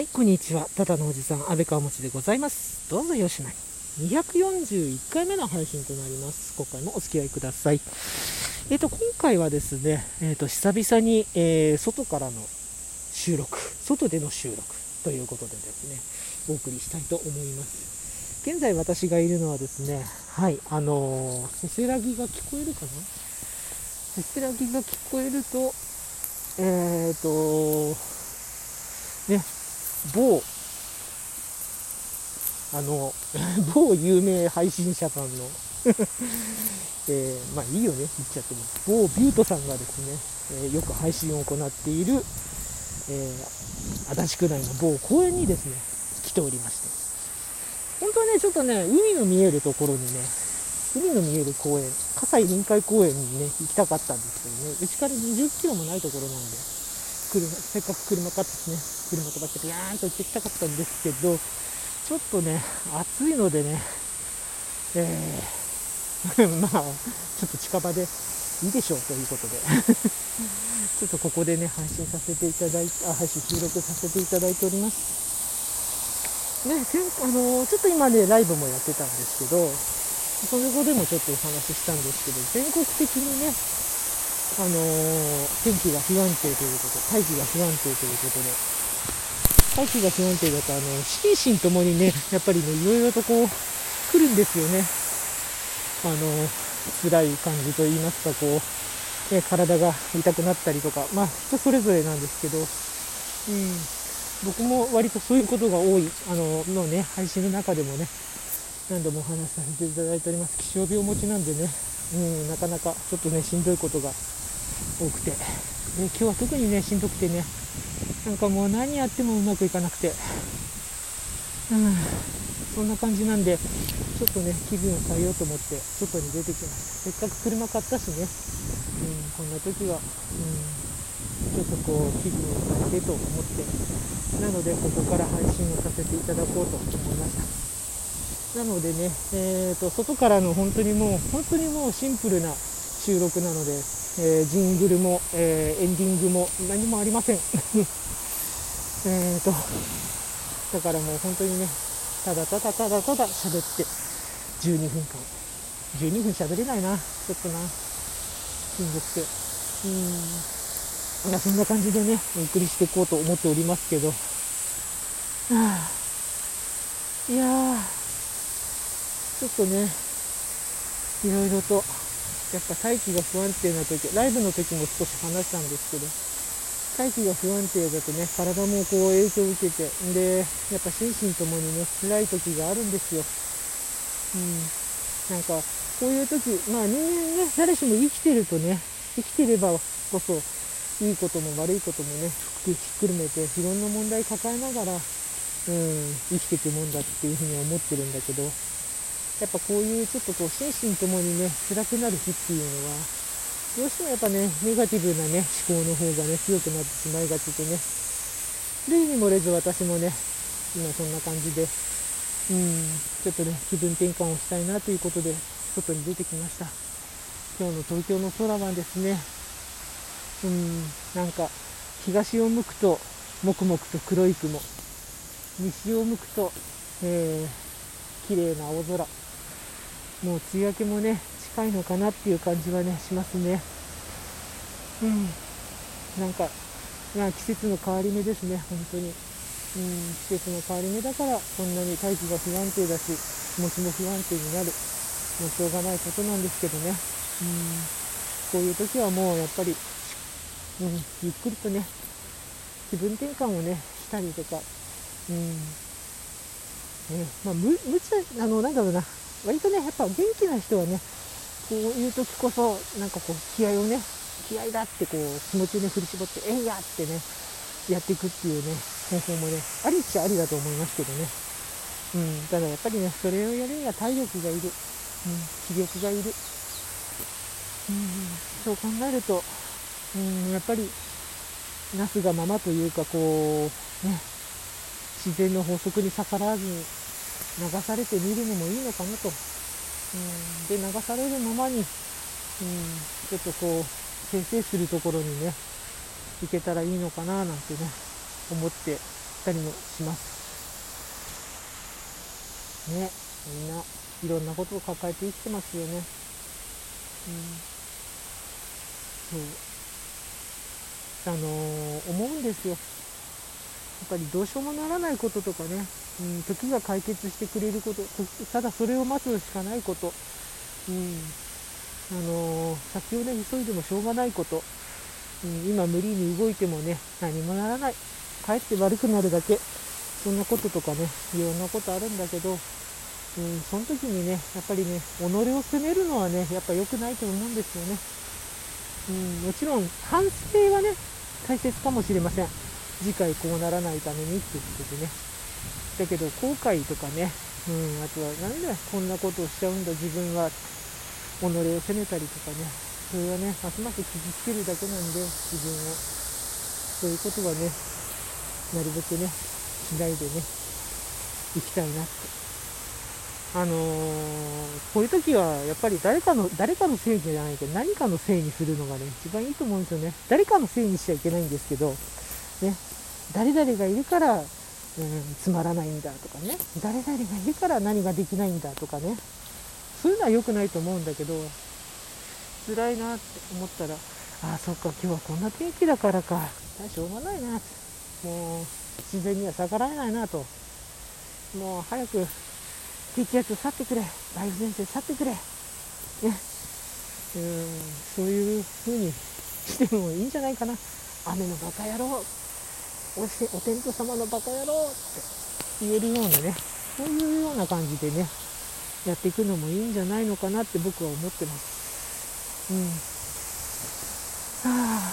はい、こんにちは。ただのおじさん、安倍川持でございます。どうぞよしなに。241回目の配信となります。今回もお付き合いください。えっ、と、今回はですね、えっ、と、久々に、えー外からの収録、外での収録ということでですね、お送りしたいと思います。現在私がいるのはですね、はい、あのーせせらぎが聞こえるかな？せせらぎが聞こえると、えっ、と、ね、某、あの、某有名配信者さんの、えーまあいいよね、言っちゃっても、某ビュートさんがですね、えーよく配信を行っている、えー足立区内の某公園にですね、来ておりまして、本当はね、ちょっとね、海の見えるところにね、海の見える公園、葛西臨海公園にね、行きたかったんですけどね、うちから20キロもないところなんで、車せっかく車買ってね、車飛ばしてビヤーンと行ってきたかったんですけど、ちょっとね、暑いのでね、えー まあ、ちょっと近場でいいでしょうということで、ちょっとここでね、配信させていただいて、あ配信収録させていただいております。ね、あのちょっと今ね、ライブもやってたんですけど、それこでもちょっとお話ししたんですけど、全国的にね、あの天気が不安定ということ、大気が不安定ということで、大気が不安定だと、あの心身ともにね、やっぱりね、いろいろとこう、来るんですよね。あの辛い感じといいますか、こう、ね、体が痛くなったりとか、まあ、人それぞれなんですけど、うん、僕も割とそういうことが多い、あの、のね、配信の中でもね、何度もお話しさせていただいております。気象病持ちなんでね、うん、なかなかちょっとね、しんどいことが多くて、で今日は特にね、しんどくてね、なんかもう何やってもうまくいかなくて、うん、そんな感じなんで、ちょっとね、気分を変えようと思って、外に出てきました。せっかく車買ったしね、うん、こんな時は、うん、ちょっとこう、気分を変えてと思って、なので、ここから配信をさせていただこうと思いました。なのでね、えー、と外からの本当にもう、本当にもうシンプルな収録なので、えージングルも、えーエンディングも何もありません。えーと、だからもう本当にね、ただただただただ喋って、12分間。12分喋れないな、ちょっとな、しんどくて。うーん。そんな感じでね、お送りしていこうと思っておりますけど、はあ、いやー、ちょっとね、いろいろと、やっぱ大気が不安定な時、ライブの時も少し話したんですけど、大気が不安定だとね、体もこう影響を受けて、で、やっぱ心身ともにね、辛い時があるんですよ。うん。なんか、こういう時、まあ人間ね、誰しも生きてるとね、生きてればこそ、いいことも悪いこともね、ひっくるめて、いろんな問題抱えながら、うん、生きていくもんだっていうふうに思ってるんだけど、やっぱこういうちょっとこう心身ともにね、辛くなる日っていうのは、どうしてもやっぱね、ネガティブなね、思考の方がね、強くなってしまいがちでね、類に漏れず私もね、今そんな感じで、うん、ちょっとね、気分転換をしたいなということで、外に出てきました。今日の東京の空はですね、うん、なんか、東を向くと、もくもくと黒い雲、西を向くと、えー、綺麗な青空、もう梅雨明けもね、近いのかなっていう感じはね、しますね。うん。なんか、まあ季節の変わり目ですね、本当に。うん、季節の変わり目だから、こんなに大気が不安定だし、気持ちも不安定になる。もうしょうがないことなんですけどね。うん、こういう時はもうやっぱり、うん、ゆっくりとね、気分転換をね、したりとか、うん、ね、まあ、む、むちゃ、あの、なんだろうな、割とね、やっぱ元気な人はね、こういう時こそ、なんかこう、気合をね、気合だってこう、気持ちをね、振り絞って、えいやってね、やっていくっていうね、方法もね、ありっちゃありだと思いますけどね。うん、ただやっぱりね、それをやるには体力がいる。うん、気力がいる。うん、そう考えると、うん、やっぱり、なすがままというか、こう、ね、自然の法則に逆らわずに流されてみるのもいいのかなと。うん、で、流されるままに、うん、ちょっとこう先、生するところにね、行けたらいいのかななんてね、思ってたりもします。ねみんないろんなことを抱えて生きてますよね。うん。そう。あのー、思うんですよ。ぱりどうしようもならないこととかね、うん、時が解決してくれること。ただそれを待つしかないこと、うん。あのー、先をね急いでもしょうがないこと、うん、今無理に動いてもね何もならない。かえって悪くなるだけ。そんなこととかねいろんなことあるんだけど。うん、その時にね、やっぱりね、己を責めるのはね、やっぱ良くないと思うんですよね。うん、もちろん、反省はね、大切かもしれません。次回こうならないためにっていうことでね。だけど、後悔とかね、うん、あとは、なんだこんなことをしちゃうんだ、自分は、己を責めたりとかね、それはね、ますます傷つけるだけなんで、自分を。そういうことはね、なるべくね、しないでね、行きたいなって。あのー、こういう時はやっぱり誰かの、誰かのせいじゃないけど、何かのせいにするのがね、一番いいと思うんですよね。誰かのせいにしちゃいけないんですけど、ね、誰々がいるから、うん、つまらないんだとかね、誰々がいるから何ができないんだとかね、そういうのは良くないと思うんだけど、辛いなって思ったら、ああ、そっか、今日はこんな天気だからか、しょうがないな、もう、自然には逆らえないなと、もう早く低気圧去ってくれ、梅雨前線去ってくれ、ね、うんそういう風にしてもいいんじゃないかな。雨のバカ野郎、おしお天道様のバカ野郎って言えるようなね、そういうような感じでね、やっていくのもいいんじゃないのかなって僕は思ってます。うん。はあ、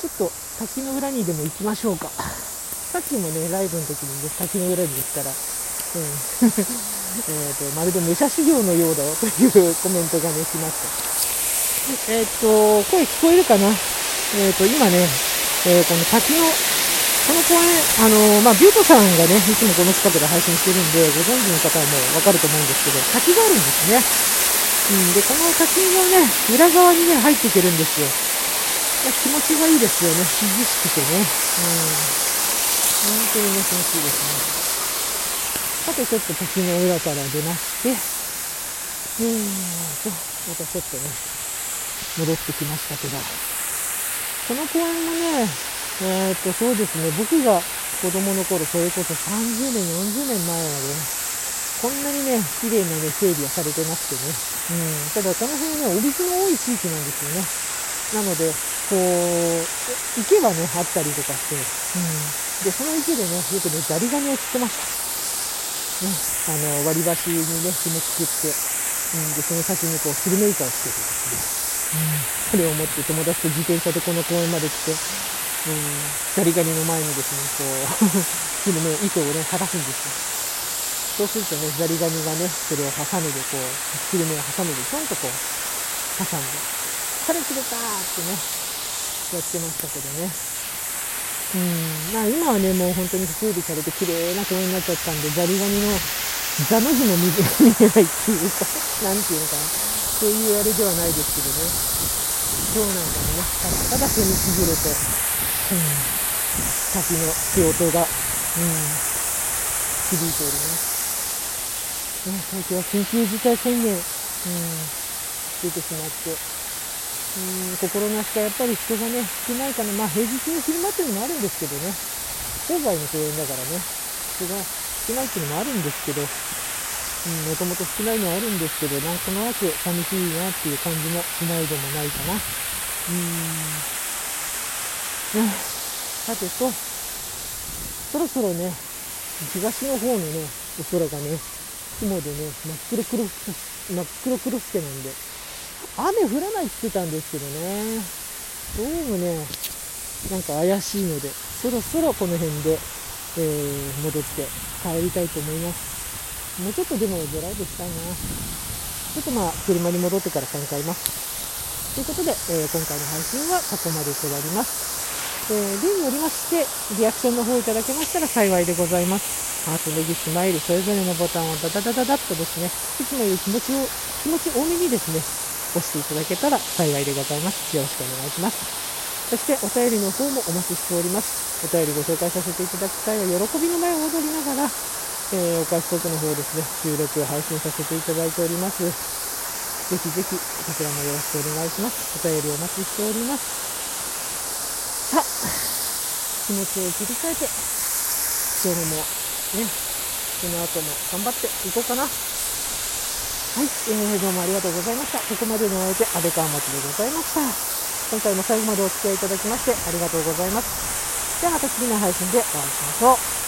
ちょっと滝の裏にでも行きましょうか。さっきもね、ライブの時にね、滝の裏に行ったら、うん、えっとまるで武者修行のようだよというコメントがね、来ました。えっ、ー、と、声聞こえるかな？えっ、ー、と、今ね、えー、この滝の、この公園、あのまあ、ビュートさんがね、いつもこの近くで配信してるんで、ご存知の方はもうわかると思うんですけど、滝があるんですね。うん、で、この滝のね、裏側にね、入っていけるんですよ。気持ちがいいですよね。涼しくてね。うん。本当にね、気持ちいいですね。さてちょっと時の裏から出まして、うーんと、またちょっとね、戻ってきましたけど、この公園もね、えー、っと、そうですね、僕が子供の頃、それこそ30年、40年前までね、こんなにね、綺麗なね、整備はされてなくてね、うん、ただこの辺ね、お水の多い地域なんですよね。なので、こう、池はね、あったりとかして、うん、で、その池でね、よくね、ザリガニを釣ってました。ね、あの割り箸にね紐作って、うん、でその先にこうスルメイカをつけてですね、それを持って友達と自転車でこの公園まで来て、うん、ザリガニの前にですねこうスルメ糸をね剥がすんですよそうするとねザリガニがねそれをハサミでこうスルメをハサミでちょんとこう挟んで「それ釣れた!」ってねやってましたけどねうん、まあ今はね、もう本当に整備されて綺麗な公園になっちゃったんで、ザリガニのザの字も見えないっていうか、なんていうのかな、そういうあれではないですけどね、今日なん。かもね、ただただ踏みちぎれて、うん、滝の手音が、うん、響いております。ね、東京は緊急事態宣言、うん、出てしまって、うん。心なしかやっぱり人がね少ないかな。まあ平日の昼間っていうのもあるんですけどね。郊外の公園だからね。人が少ないっていうのもあるんですけど。もともと少ないのはあるんですけどなんとなく寂しいなっていう感じもしないでもないかな。うーんさてとそろそろね東の方のねお空がね雲でね真っ黒黒真っ黒黒すけなんで雨降らないって言ってたんですけどね、どうもね、なんか怪しいので、そろそろこの辺で、えー、戻って帰りたいと思います。もうちょっとでもドライブしたいな。ちょっとまあ、車に戻ってから考えます。ということで、えー、今回の配信はここまでとなります。えー、例によりまして、リアクションの方いただけましたら幸いでございます。ハート、ネギ、スマイル、それぞれのボタンをダダダダダッとですね、いつもより気持ちを、気持ち多めにですね、押していただけたら幸いでございます。よろしくお願いします。そしてお便りの方もお待ちしております。お便りご紹介させていただく際は喜びの前を踊りながら、えーお返しトークの方ですね、収録配信させていただいております。ぜひぜひ、こちらもよろしくお願いします。お便りお待ちしております。さあ、気持ちを切り替えて、今日もね、この後も頑張っていこうかな。はい、えー、どうもありがとうございました。ここまでのお相手、安倍川町でございました。今回も最後までお付き合いいただきましてありがとうございます。ではまた次の配信でお会いしましょう。